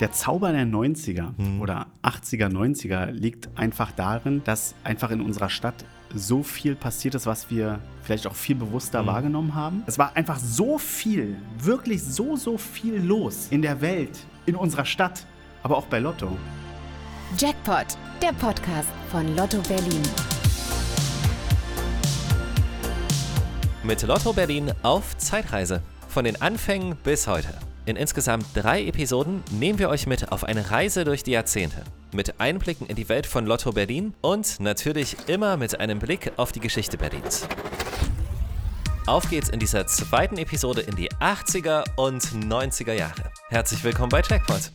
Der Zauber der 90er hm. oder 80er, 90er liegt einfach darin, dass einfach in unserer Stadt so viel passiert ist, was wir vielleicht auch viel bewusster mhm. wahrgenommen haben. Es war einfach so viel, wirklich so, so viel los in der Welt, in unserer Stadt, aber auch bei Lotto. Jackpot, der Podcast von Lotto Berlin. Mit Lotto Berlin auf Zeitreise. Von den Anfängen bis heute. In insgesamt drei Episoden nehmen wir euch mit auf eine Reise durch die Jahrzehnte. Mit Einblicken in die Welt von Lotto Berlin und natürlich immer mit einem Blick auf die Geschichte Berlins. Auf geht's in dieser zweiten Episode in die 80er und 90er Jahre. Herzlich willkommen bei Checkpoint.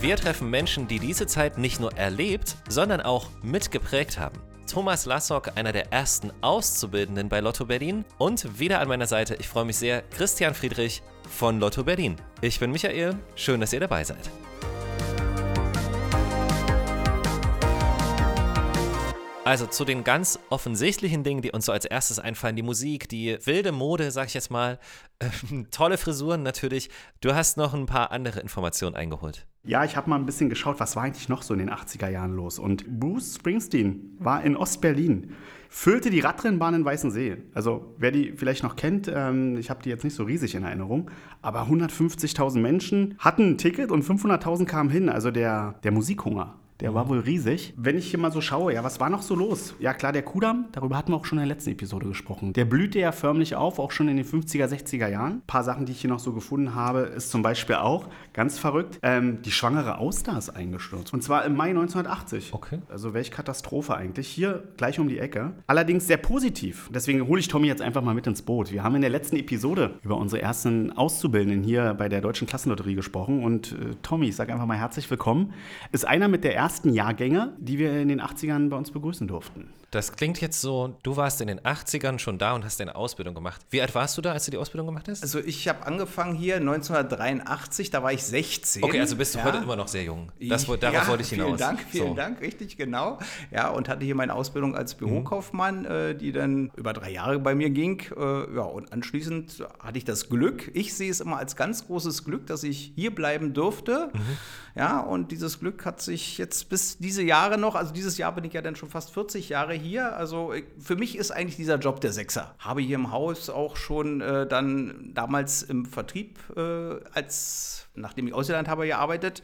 Wir treffen Menschen, die diese Zeit nicht nur erlebt, sondern auch mitgeprägt haben. Thomas Lassock, einer der ersten Auszubildenden bei Lotto Berlin. Und wieder an meiner Seite, ich freue mich sehr, Christian Friedrich von Lotto Berlin. Ich bin Michael, schön, dass ihr dabei seid. Also zu den ganz offensichtlichen Dingen, die uns so als erstes einfallen, die Musik, die wilde Mode, sag ich jetzt mal, äh, tolle Frisuren natürlich. Du hast noch ein paar andere Informationen eingeholt. Ja, ich habe mal ein bisschen geschaut, was war eigentlich noch so in den 80er Jahren los. Und Bruce Springsteen war in Ostberlin, füllte die Radrennbahn in Weißensee. Also wer die vielleicht noch kennt, ähm, ich habe die jetzt nicht so riesig in Erinnerung, aber 150.000 Menschen hatten ein Ticket und 500.000 kamen hin. Also der, der Musikhunger der war wohl riesig. Wenn ich hier mal so schaue, ja, was war noch so los? Ja, klar, der Kudamm, darüber hatten wir auch schon in der letzten Episode gesprochen. Der blühte ja förmlich auf, auch schon in den 50er, 60er Jahren. Ein paar Sachen, die ich hier noch so gefunden habe, ist zum Beispiel auch, ganz verrückt, ähm, die schwangere Auster ist eingestürzt. Und zwar im Mai 1980. Okay. Also welche Katastrophe eigentlich. Hier gleich um die Ecke. Allerdings sehr positiv. Deswegen hole ich Tommy jetzt einfach mal mit ins Boot. Wir haben in der letzten Episode über unsere ersten Auszubildenden hier bei der Deutschen Klassenlotterie gesprochen. Und äh, Tommy, ich sage einfach mal herzlich willkommen, ist einer mit der ersten ersten Jahrgänge, die wir in den 80ern bei uns begrüßen durften. Das klingt jetzt so, du warst in den 80ern schon da und hast deine Ausbildung gemacht. Wie alt warst du da, als du die Ausbildung gemacht hast? Also ich habe angefangen hier 1983, da war ich 16. Okay, also bist du ja. heute immer noch sehr jung. Das, darauf ja, wollte ich hinaus. Vielen Dank, vielen so. Dank, richtig, genau. Ja, und hatte hier meine Ausbildung als Bürokaufmann, mhm. die dann über drei Jahre bei mir ging. Äh, ja, und anschließend hatte ich das Glück, ich sehe es immer als ganz großes Glück, dass ich hier bleiben durfte. Mhm. Ja, und dieses Glück hat sich jetzt bis diese Jahre noch, also dieses Jahr bin ich ja dann schon fast 40 Jahre hier. Also äh, für mich ist eigentlich dieser Job der Sechser. Habe hier im Haus auch schon äh, dann damals im Vertrieb äh, als, nachdem ich Ausland habe, gearbeitet.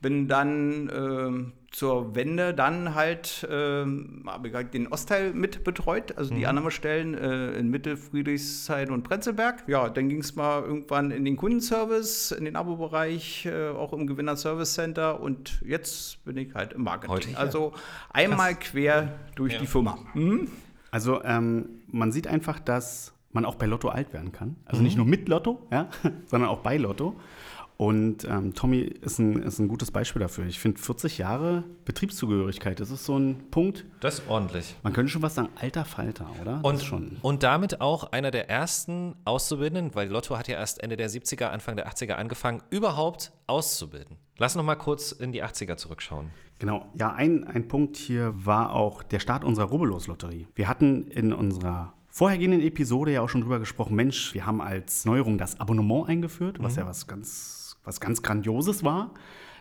Bin dann äh, zur Wende dann halt äh, habe ich den Ostteil mit betreut, also die mhm. Annahmestellen äh, in Mitte, Friedrichshain und Prenzlberg. Ja, dann ging es mal irgendwann in den Kundenservice, in den Abo-Bereich, äh, auch im Gewinner Service Center und jetzt bin ich halt im Marketing. Heute, also einmal Krass. quer durch ja. die Firma. Mhm. Also ähm, man sieht einfach, dass man auch bei Lotto alt werden kann. Also mhm. nicht nur mit Lotto, ja, sondern auch bei Lotto. Und ähm, Tommy ist ein, ist ein gutes Beispiel dafür. Ich finde 40 Jahre Betriebszugehörigkeit, das ist so ein Punkt. Das ist ordentlich. Man könnte schon was sagen, alter Falter, oder? Und, schon. und damit auch einer der ersten Auszubildenden, weil Lotto hat ja erst Ende der 70er, Anfang der 80er angefangen, überhaupt auszubilden. Lass noch mal kurz in die 80er zurückschauen. Genau, ja, ein, ein Punkt hier war auch der Start unserer Rubbellos-Lotterie. Wir hatten in unserer vorhergehenden Episode ja auch schon drüber gesprochen, Mensch, wir haben als Neuerung das Abonnement eingeführt, was mhm. ja was ganz was ganz Grandioses war,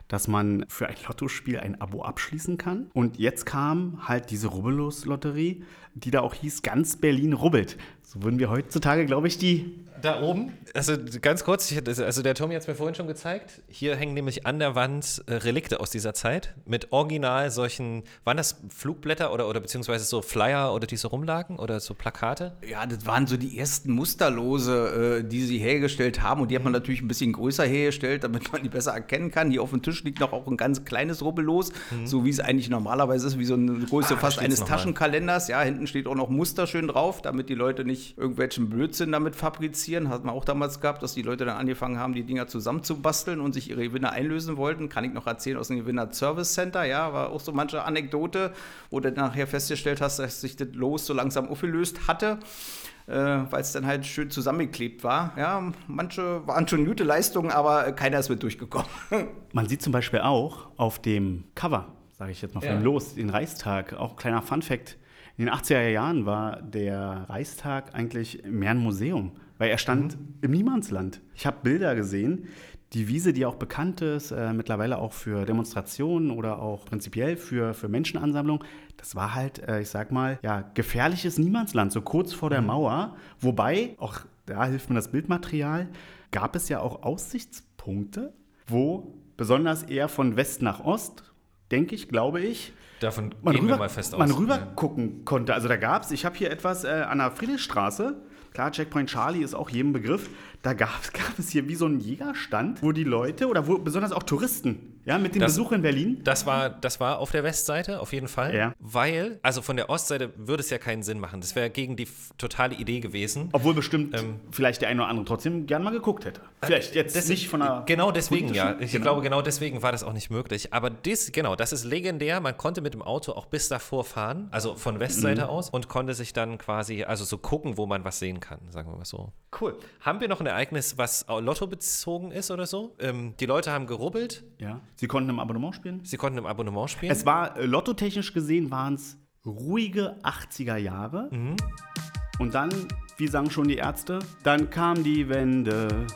dass man für ein Lottospiel ein Abo abschließen kann. Und jetzt kam halt diese Rubbellos-Lotterie, die da auch hieß, ganz Berlin rubbelt. So würden wir heutzutage, glaube ich, die da oben, also ganz kurz, also der Tommy hat es mir vorhin schon gezeigt. Hier hängen nämlich an der Wand äh, Relikte aus dieser Zeit mit original solchen, waren das Flugblätter oder, oder beziehungsweise so Flyer oder die so rumlagen oder so Plakate? Ja, das waren so die ersten Musterlose, äh, die sie hergestellt haben und die hat man natürlich ein bisschen größer hergestellt, damit man die besser erkennen kann. Hier auf dem Tisch liegt noch auch ein ganz kleines Rubbellos, mhm. so wie es eigentlich normalerweise ist, wie so eine Größe ah, fast eines Taschenkalenders. Ja, hinten steht auch noch Muster schön drauf, damit die Leute nicht irgendwelchen Blödsinn damit fabrizieren. Hat man auch damals gehabt, dass die Leute dann angefangen haben, die Dinger zusammenzubasteln und sich ihre Gewinner einlösen wollten. Kann ich noch erzählen aus dem Gewinner Service Center. Ja, war auch so manche Anekdote, wo du nachher festgestellt hast, dass sich das Los so langsam aufgelöst hatte. Äh, weil es dann halt schön zusammengeklebt war. Ja, manche waren schon gute Leistungen, aber keiner ist mit durchgekommen. Man sieht zum Beispiel auch auf dem Cover, sage ich jetzt mal, von ja. Los, den Reichstag, auch kleiner Fun-Fact, In den 80er Jahren war der Reichstag eigentlich mehr ein Museum, weil er stand mhm. im Niemandsland. Ich habe Bilder gesehen, die Wiese, die auch bekannt ist, äh, mittlerweile auch für Demonstrationen oder auch prinzipiell für, für Menschenansammlungen, das war halt, äh, ich sag mal, ja, gefährliches Niemandsland, so kurz vor der mhm. Mauer. Wobei, auch da hilft mir das Bildmaterial, gab es ja auch Aussichtspunkte, wo besonders eher von West nach Ost, denke ich, glaube ich, Davon man rüber, mal fest aus. Man rüber ja. gucken konnte. Also da gab es, ich habe hier etwas äh, an der Friedrichstraße, klar, Checkpoint Charlie ist auch jedem Begriff, da gab, gab es hier wie so einen Jägerstand, wo die Leute oder wo besonders auch Touristen ja, mit dem das, Besuch in Berlin? Das war, das war auf der Westseite, auf jeden Fall. Ja. Weil, also von der Ostseite würde es ja keinen Sinn machen. Das wäre gegen die totale Idee gewesen. Obwohl bestimmt ähm, vielleicht der eine oder andere trotzdem gern mal geguckt hätte. Äh, vielleicht jetzt das, nicht von einer. Genau deswegen, ja. Ich genau. glaube, genau deswegen war das auch nicht möglich. Aber das, genau, das ist legendär. Man konnte mit dem Auto auch bis davor fahren, also von Westseite mhm. aus, und konnte sich dann quasi, also so gucken, wo man was sehen kann, sagen wir mal so. Cool. Haben wir noch ein Ereignis, was Lotto bezogen ist oder so? Ähm, die Leute haben gerubbelt. Ja. Sie konnten im Abonnement spielen? Sie konnten im Abonnement spielen. Es war, äh, lottotechnisch gesehen, waren es ruhige 80er Jahre. Mhm. Und dann, wie sagen schon die Ärzte, dann kam die Wende.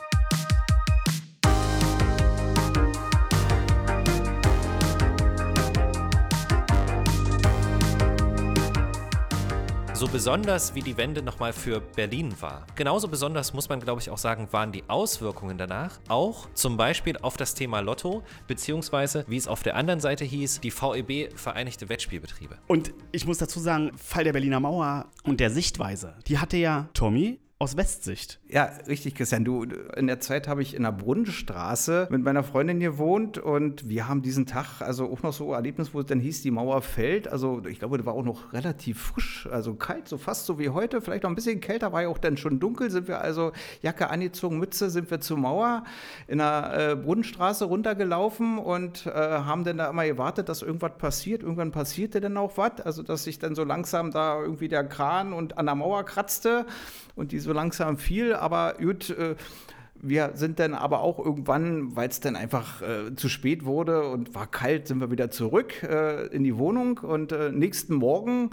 So besonders wie die Wende nochmal für Berlin war, genauso besonders muss man, glaube ich, auch sagen, waren die Auswirkungen danach auch zum Beispiel auf das Thema Lotto, beziehungsweise, wie es auf der anderen Seite hieß, die VEB Vereinigte Wettspielbetriebe. Und ich muss dazu sagen, Fall der Berliner Mauer und der Sichtweise, die hatte ja Tommy aus Westsicht. Ja, richtig, Christian. Du, in der Zeit habe ich in der Brunnenstraße mit meiner Freundin gewohnt und wir haben diesen Tag, also auch noch so ein Erlebnis, wo es dann hieß, die Mauer fällt. Also ich glaube, das war auch noch relativ frisch, also kalt, so fast so wie heute, vielleicht noch ein bisschen kälter, war ja auch dann schon dunkel, sind wir also Jacke angezogen, Mütze, sind wir zur Mauer in der äh, Brunnenstraße runtergelaufen und äh, haben dann da immer gewartet, dass irgendwas passiert. Irgendwann passierte dann auch was, also dass sich dann so langsam da irgendwie der Kran und an der Mauer kratzte und die so langsam fiel. Aber gut, äh, wir sind dann aber auch irgendwann, weil es dann einfach äh, zu spät wurde und war kalt, sind wir wieder zurück äh, in die Wohnung und äh, nächsten Morgen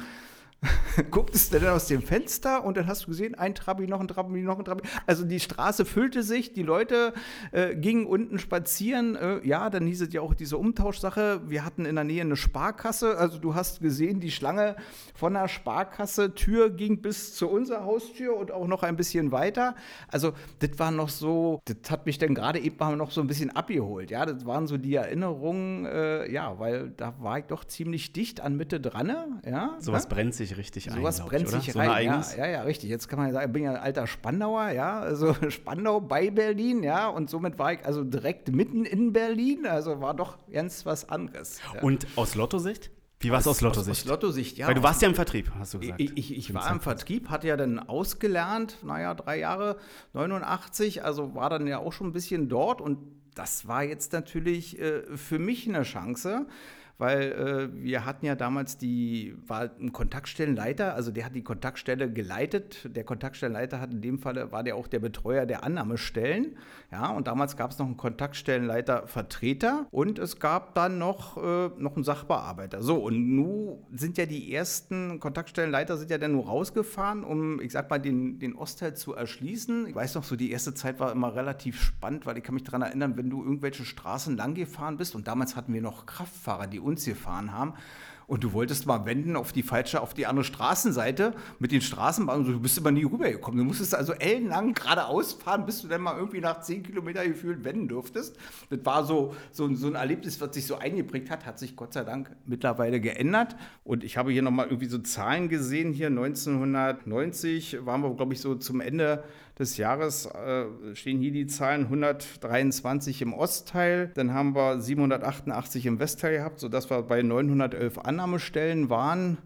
gucktest du dann aus dem Fenster und dann hast du gesehen, ein Trabi, noch ein Trabi, noch ein Trabi. Also die Straße füllte sich, die Leute äh, gingen unten spazieren. Äh, ja, dann hieß es ja auch diese Umtauschsache. Wir hatten in der Nähe eine Sparkasse. Also du hast gesehen, die Schlange von der Sparkasse, Tür ging bis zu unserer Haustür und auch noch ein bisschen weiter. Also das war noch so, das hat mich dann gerade eben noch so ein bisschen abgeholt. Ja, das waren so die Erinnerungen, äh, ja, weil da war ich doch ziemlich dicht an Mitte dran. Ja, Sowas ja? brennt sich richtig ein. Sowas brennt sich so rein. Ja, ja, ja, richtig. Jetzt kann man ja sagen, ich bin ja ein alter Spandauer, ja, also Spandau bei Berlin, ja, und somit war ich also direkt mitten in Berlin, also war doch ganz was anderes. Ja. Und aus Lotto-Sicht? Wie war es aus, aus Lotto-Sicht? Aus, Lotto-Sicht, ja. Weil du warst ja im Vertrieb, hast du gesagt. Ich, ich, ich war im Vertrieb, hatte ja dann ausgelernt, naja, drei Jahre, 89, also war dann ja auch schon ein bisschen dort und das war jetzt natürlich äh, für mich eine Chance, weil äh, wir hatten ja damals die, war ein Kontaktstellenleiter, also der hat die Kontaktstelle geleitet. Der Kontaktstellenleiter hat in dem Fall, war der auch der Betreuer der Annahmestellen. Ja, und damals gab es noch einen Kontaktstellenleiter-Vertreter und es gab dann noch, äh, noch einen Sachbearbeiter. So, und nun sind ja die ersten Kontaktstellenleiter sind ja dann nur rausgefahren, um, ich sag mal, den, den Ostteil zu erschließen. Ich weiß noch, so die erste Zeit war immer relativ spannend, weil ich kann mich daran erinnern, wenn du irgendwelche Straßen lang gefahren bist und damals hatten wir noch Kraftfahrer, die uns gefahren haben. Und du wolltest mal wenden auf die falsche, auf die andere Straßenseite mit den Straßenbahnen. Du bist immer nie rübergekommen. Du musstest also ellenlang geradeaus fahren, bis du dann mal irgendwie nach zehn Kilometer gefühlt wenden durftest. Das war so, so, so ein Erlebnis, was sich so eingeprägt hat, hat sich Gott sei Dank mittlerweile geändert. Und ich habe hier nochmal irgendwie so Zahlen gesehen. Hier 1990 waren wir, glaube ich, so zum Ende des Jahres äh, stehen hier die Zahlen 123 im Ostteil, dann haben wir 788 im Westteil gehabt, sodass wir bei 911 Annahmestellen waren.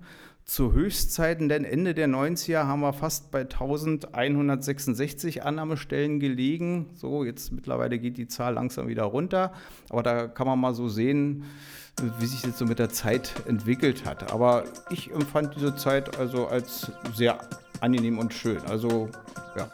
Zu Höchstzeiten, denn Ende der 90er haben wir fast bei 1166 Annahmestellen gelegen. So, jetzt mittlerweile geht die Zahl langsam wieder runter. Aber da kann man mal so sehen, wie sich das so mit der Zeit entwickelt hat. Aber ich empfand diese Zeit also als sehr angenehm und schön. Also, ja.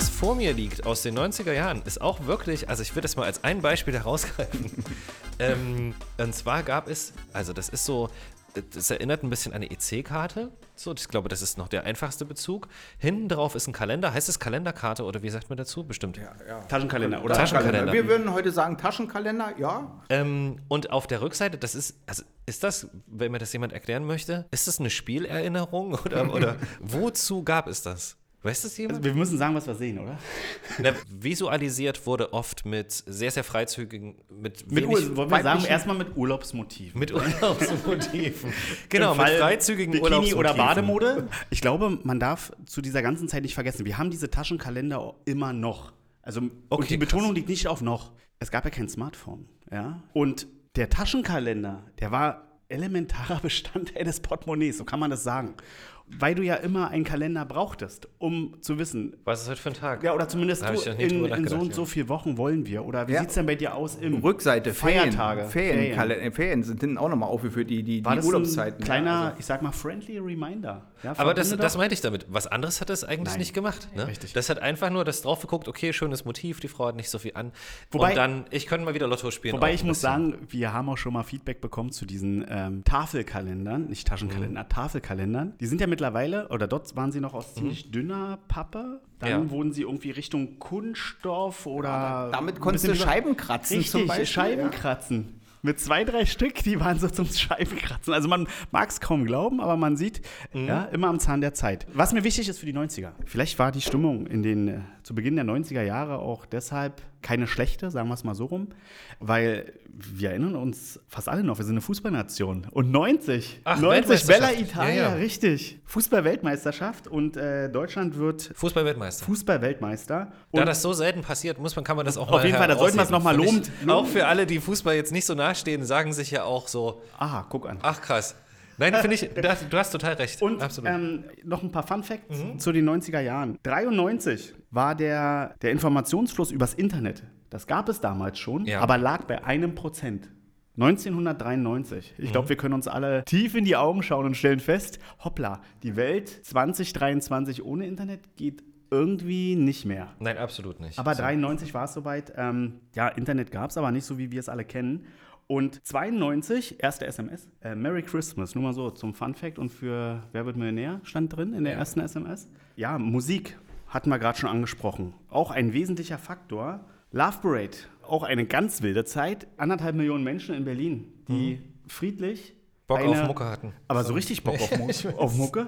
Vor mir liegt aus den 90er Jahren, ist auch wirklich, also ich würde das mal als ein Beispiel herausgreifen. ähm, und zwar gab es, also das ist so, das erinnert ein bisschen an eine EC-Karte. So, ich glaube, das ist noch der einfachste Bezug. Hinten drauf ist ein Kalender. Heißt es Kalenderkarte oder wie sagt man dazu? Bestimmt. Taschenkalender oder Taschenkalender. Wir würden heute sagen Taschenkalender, ja. Ähm, und auf der Rückseite, das ist, also ist das, wenn mir das jemand erklären möchte, ist das eine Spielerinnerung oder, oder wozu gab es das? Weiß das jemand? Also wir müssen sagen, was wir sehen, oder? Na, visualisiert wurde oft mit sehr, sehr freizügigen, mit, Mit wollen wir sagen, erstmal mit Urlaubsmotiven. mit Urlaubsmotiven. genau, mit freizügigen Bikini Urlaubsmotiven. oder Bademode. Ich glaube, man darf zu dieser ganzen Zeit nicht vergessen, wir haben diese Taschenkalender immer noch. Also und Okay, die krass. Betonung liegt nicht auf noch. Es gab ja kein Smartphone, ja? Und der Taschenkalender, der war elementarer Bestandteil des Portemonnaies, so kann man das sagen. Weil du ja immer einen Kalender brauchtest, um zu wissen, Was ist heute für ein Tag? ja, oder zumindest du, in, in so und so vier Wochen wollen wir. Oder wie Ja. sieht es denn bei dir aus im Rückseite, Feiertage, Ferien, Ferien. Ferien, Kale- Ferien sind hinten auch nochmal aufgeführt, die, die, War die das Urlaubszeiten. ein kleiner, Ja, also- ich sag mal, friendly Reminder? Ja, Aber das, das meinte ich damit. Was anderes hat es eigentlich Nein. nicht gemacht. Ne? Richtig. Das hat einfach nur das drauf geguckt, okay, schönes Motiv, die Frau hat nicht so viel an. Wobei- und dann, ich könnte mal wieder Lotto spielen. Wobei ich muss sagen, wir haben auch schon mal Feedback bekommen zu diesen ähm, Tafelkalendern, nicht Taschenkalender, Tafelkalendern. Die sind ja mittlerweile, oder dort waren sie noch aus ziemlich dünner Pappe. Dann Ja. wurden sie irgendwie Richtung Kunststoff oder. damit ein konntest du Scheiben kratzen Richtig, zum Beispiel, Scheiben ja. kratzen. Mit zwei, drei Stück, die waren so zum Scheibenkratzen. Also man mag es kaum glauben, aber man sieht, Mhm. ja, immer am Zahn der Zeit. Was mir wichtig ist für die 90er. Vielleicht war die Stimmung in den, äh, zu Beginn der 90er Jahre auch deshalb keine schlechte, sagen wir es mal so rum, weil wir erinnern uns fast alle noch, wir sind eine Fußballnation. Und 90, Ach, 90 Bella. Italia, Ja, ja. richtig. Fußball-Weltmeisterschaft und äh, Deutschland wird Fußball-Weltmeister. Fußball-Weltmeister. Da das so selten passiert, muss man, kann man das auch Auf mal jeden Fall, da sollten wir es noch mal herausheben, lobend-. Auch für alle, die Fußball jetzt nicht so nahestehen, sagen sich ja auch so, aha, guck an. ach krass. Nein, finde ich, da- du hast total recht. Und Absolut. ähm, noch ein paar Fun Facts zu den 90er Jahren. 93 war der, der Informationsfluss übers Internet. Das gab es damals schon, Ja. aber lag bei einem Prozent. 1993. Ich glaube, wir können uns alle tief in die Augen schauen und stellen fest, hoppla, die Welt 2023 ohne Internet geht irgendwie nicht mehr. Nein, absolut nicht. Aber So. 93 war es soweit. Ähm, ja, Internet gab es aber nicht so, wie wir es alle kennen. Und 92, erste SMS, äh, Merry Christmas, nur mal so zum Fun Fact und für Wer wird Millionär stand drin in der ersten SMS. Ja, Musik hatten wir gerade schon angesprochen. Auch ein wesentlicher Faktor. Love Parade, auch eine ganz wilde Zeit. Anderthalb Millionen Menschen in Berlin, die friedlich Mhm. Bock eine, auf Mucke hatten. aber so richtig Bock auf, Mu auf Mucke.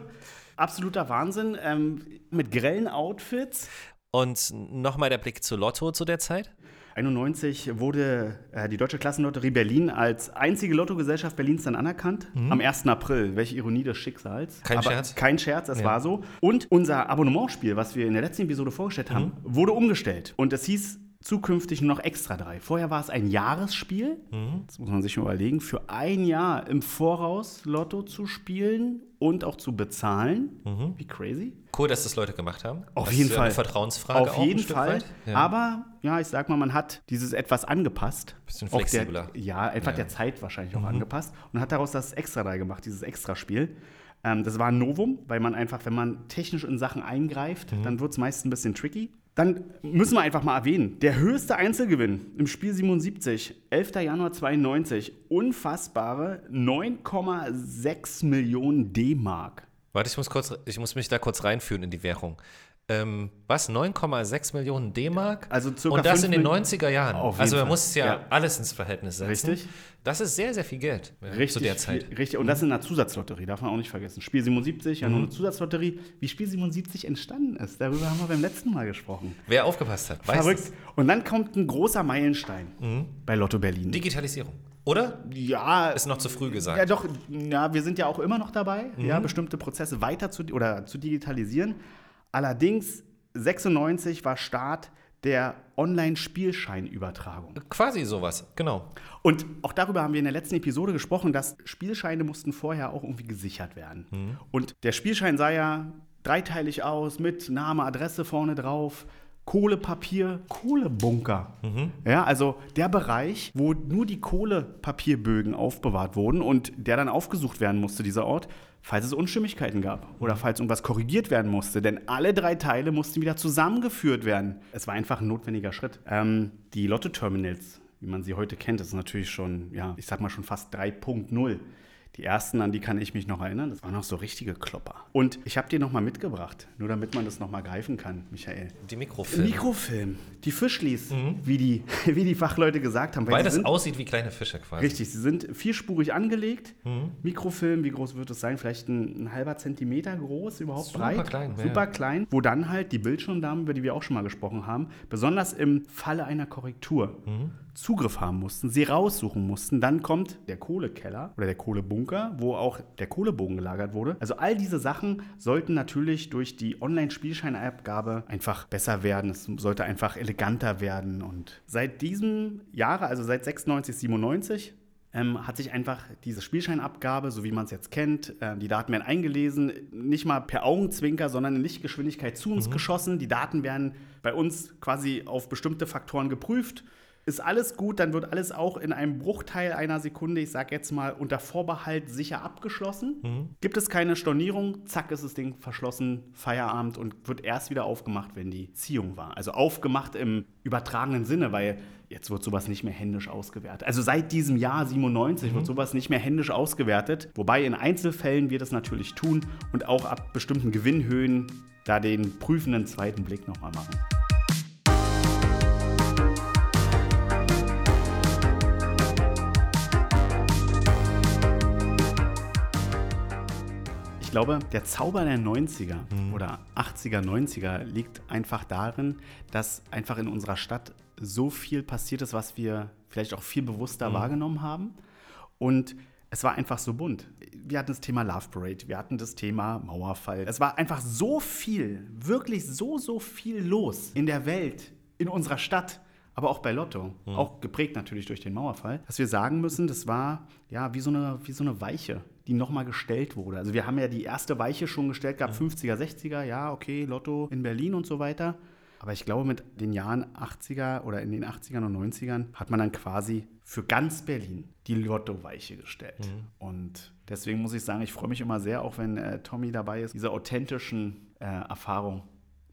Absoluter Wahnsinn. Ähm, mit grellen Outfits. Und nochmal der Blick zu Lotto zu der Zeit. 91 wurde äh, die Deutsche Klassenlotterie Berlin als einzige Lottogesellschaft Berlins dann anerkannt. Am 1. April. Welche Ironie des Schicksals. Kein Aber Scherz. Kein Scherz, es Ja. war so. Und unser Abonnementspiel, was wir in der letzten Episode vorgestellt haben, wurde umgestellt. Und es hieß zukünftig nur noch Extra 3. Vorher war es ein Jahresspiel. Das muss man sich mal überlegen. Für ein Jahr im Voraus Lotto zu spielen und auch zu bezahlen. Wie crazy. Cool, dass das Leute gemacht haben. Auf Das jeden Fall. Eine Vertrauensfrage Auf jeden Stück Fall. Weit. Ja. Aber ja, ich sag mal, man hat dieses etwas angepasst. Bisschen flexibler. Der, ja, einfach Ja. Mhm. der Zeit wahrscheinlich auch angepasst und hat daraus das Extra 3 gemacht, dieses Extraspiel. Ähm, das war ein Novum, weil man einfach, wenn man technisch in Sachen eingreift, Mhm. dann wird es meist ein bisschen tricky. Dann müssen wir einfach mal erwähnen, der höchste Einzelgewinn im Spiel 77, 11. Januar 92, unfassbare 9,6 Millionen D-Mark. Warte, ich muss, kurz, ich muss mich da kurz reinführen in die Währung. Ähm, was? 9,6 Millionen D-Mark? Also circa Und das in den Mil- 90er Jahren. Also man Fall. muss es ja, Ja. alles ins Verhältnis setzen. Richtig. Das ist sehr, sehr viel Geld ja, zu der Zeit. Richtig, und das in einer Zusatzlotterie, darf man auch nicht vergessen. Spiel 77, ja nur Mhm. eine Zusatzlotterie. Wie Spiel 77 entstanden ist, darüber haben wir beim letzten Mal gesprochen. Wer aufgepasst hat, weiß Verrückt. es. Und dann kommt ein großer Meilenstein bei Lotto Berlin. Digitalisierung. Oder? ja, Ist noch zu früh gesagt. ja doch, ja, wir sind ja auch immer noch dabei, Mhm. ja, bestimmte Prozesse weiter zu, oder zu digitalisieren. Allerdings, 96 war Start der Online-Spielscheinübertragung. Quasi sowas, genau. Und auch darüber haben wir in der letzten Episode gesprochen, dass Spielscheine mussten vorher auch irgendwie gesichert werden. Und der Spielschein sah ja dreiteilig aus mit Name, Adresse vorne drauf. Kohlepapier, Kohlebunker. Ja, also der Bereich, wo nur die Kohlepapierbögen aufbewahrt wurden und der dann aufgesucht werden musste, dieser Ort, falls es Unstimmigkeiten gab oder falls irgendwas korrigiert werden musste. Denn alle drei Teile mussten wieder zusammengeführt werden. Es war einfach ein notwendiger Schritt. Ähm, die Lotto-Terminals, wie man sie heute kennt, das ist natürlich schon, ja, ich sag mal schon fast 3.0. Die ersten, an die kann ich mich noch erinnern, das waren noch so richtige Klopper. Und ich habe die nochmal mitgebracht, nur damit man das nochmal greifen kann, Michael. Die Mikrofilme. Mikrofilm, die Fischlis, wie, die, wie die Fachleute gesagt haben. Weil sie das sind, aussieht wie kleine Fische quasi. Richtig, sie sind vierspurig angelegt. Mikrofilm, wie groß wird es sein? Vielleicht ein, ein halber Zentimeter groß, überhaupt Super breit. klein, ja. Super klein. Wo dann halt die Bildschirmdamen, über die wir auch schon mal gesprochen haben, besonders im Falle einer Korrektur Zugriff haben mussten, sie raussuchen mussten. Dann kommt der Kohlekeller oder der Kohlebunker, wo auch der Kohlebogen gelagert wurde. Also all diese Sachen sollten natürlich durch die Online-Spielscheinabgabe einfach besser werden. Es sollte einfach eleganter werden. Und seit diesem Jahre, also seit 96, 97, ähm, hat sich einfach diese Spielscheinabgabe, so wie man es jetzt kennt, äh, die Daten werden eingelesen, nicht mal per Augenzwinker, sondern in Lichtgeschwindigkeit zu uns geschossen. Die Daten werden bei uns quasi auf bestimmte Faktoren geprüft. Ist alles gut, dann wird alles auch in einem Bruchteil einer Sekunde, ich sag jetzt mal, unter Vorbehalt sicher abgeschlossen. Gibt es keine Stornierung, zack ist das Ding verschlossen, Feierabend und wird erst wieder aufgemacht, wenn die Ziehung war. Also aufgemacht im übertragenen Sinne, weil jetzt wird sowas nicht mehr händisch ausgewertet. Also seit diesem Jahr 97 wird sowas nicht mehr händisch ausgewertet, wobei in Einzelfällen wir das natürlich tun und auch ab bestimmten Gewinnhöhen da den prüfenden zweiten Blick nochmal machen. Glaube, der Zauber der 90er oder 80er, 90er liegt einfach darin, dass einfach in unserer Stadt so viel passiert ist, was wir vielleicht auch viel bewusster wahrgenommen haben. Und es war einfach so bunt. Wir hatten das Thema Love Parade, wir hatten das Thema Mauerfall. Es war einfach so viel, wirklich so, so viel los in der Welt, in unserer Stadt, aber auch bei Lotto. Auch geprägt natürlich durch den Mauerfall, dass wir sagen müssen, das war ja wie so eine, wie so eine Weiche, die nochmal gestellt wurde. Also wir haben ja die erste Weiche schon gestellt gehabt, 50er, 60er, ja, okay, Lotto in Berlin und so weiter. Aber ich glaube, mit den Jahren 80er oder in den 80ern und 90ern hat man dann quasi für ganz Berlin die Lotto-Weiche gestellt. Und deswegen muss ich sagen, ich freue mich immer sehr, auch wenn äh, Tommy dabei ist, diese authentischen äh, Erfahrungen.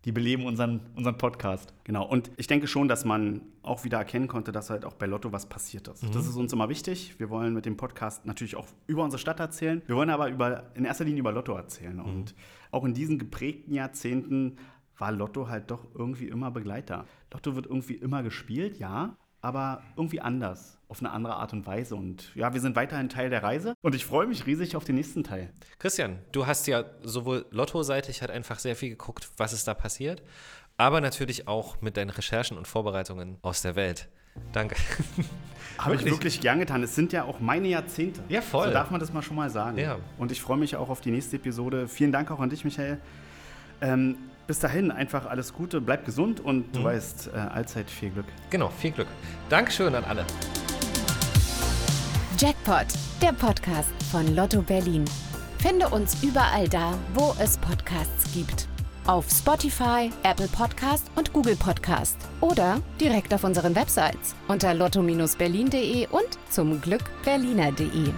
Die beleben unseren, unseren Podcast. Genau. Und ich denke schon, dass man auch wieder erkennen konnte, dass halt auch bei Lotto was passiert ist. Das ist uns immer wichtig. Wir wollen mit dem Podcast natürlich auch über unsere Stadt erzählen. Wir wollen aber über, in erster Linie über Lotto erzählen. Und auch in diesen geprägten Jahrzehnten war Lotto halt doch irgendwie immer Begleiter. Lotto wird irgendwie immer gespielt, ja, aber irgendwie anders, auf eine andere Art und Weise. Und ja, wir sind weiterhin Teil der Reise und ich freue mich riesig auf den nächsten Teil. Christian, du hast ja sowohl Lotto-seitig halt einfach sehr viel geguckt, was ist da passiert, aber natürlich auch mit deinen Recherchen und Vorbereitungen aus der Welt. Danke. Habe ich Wirklich? gern getan. Es sind ja auch meine Jahrzehnte. Ja, voll. So darf man das mal schon mal sagen. Ja. Und ich freue mich auch auf die nächste Episode. Vielen Dank auch an dich, Michael. Ähm, bis dahin einfach alles Gute, bleib gesund und du weißt, äh, allzeit viel Glück. Genau, viel Glück. Dankeschön an alle. Jackpot, der Podcast von Lotto Berlin. Finde uns überall da, wo es Podcasts gibt. Auf Spotify, Apple Podcast und Google Podcast. Oder direkt auf unseren Websites unter lotto-berlin.de und zum Glück berliner.de.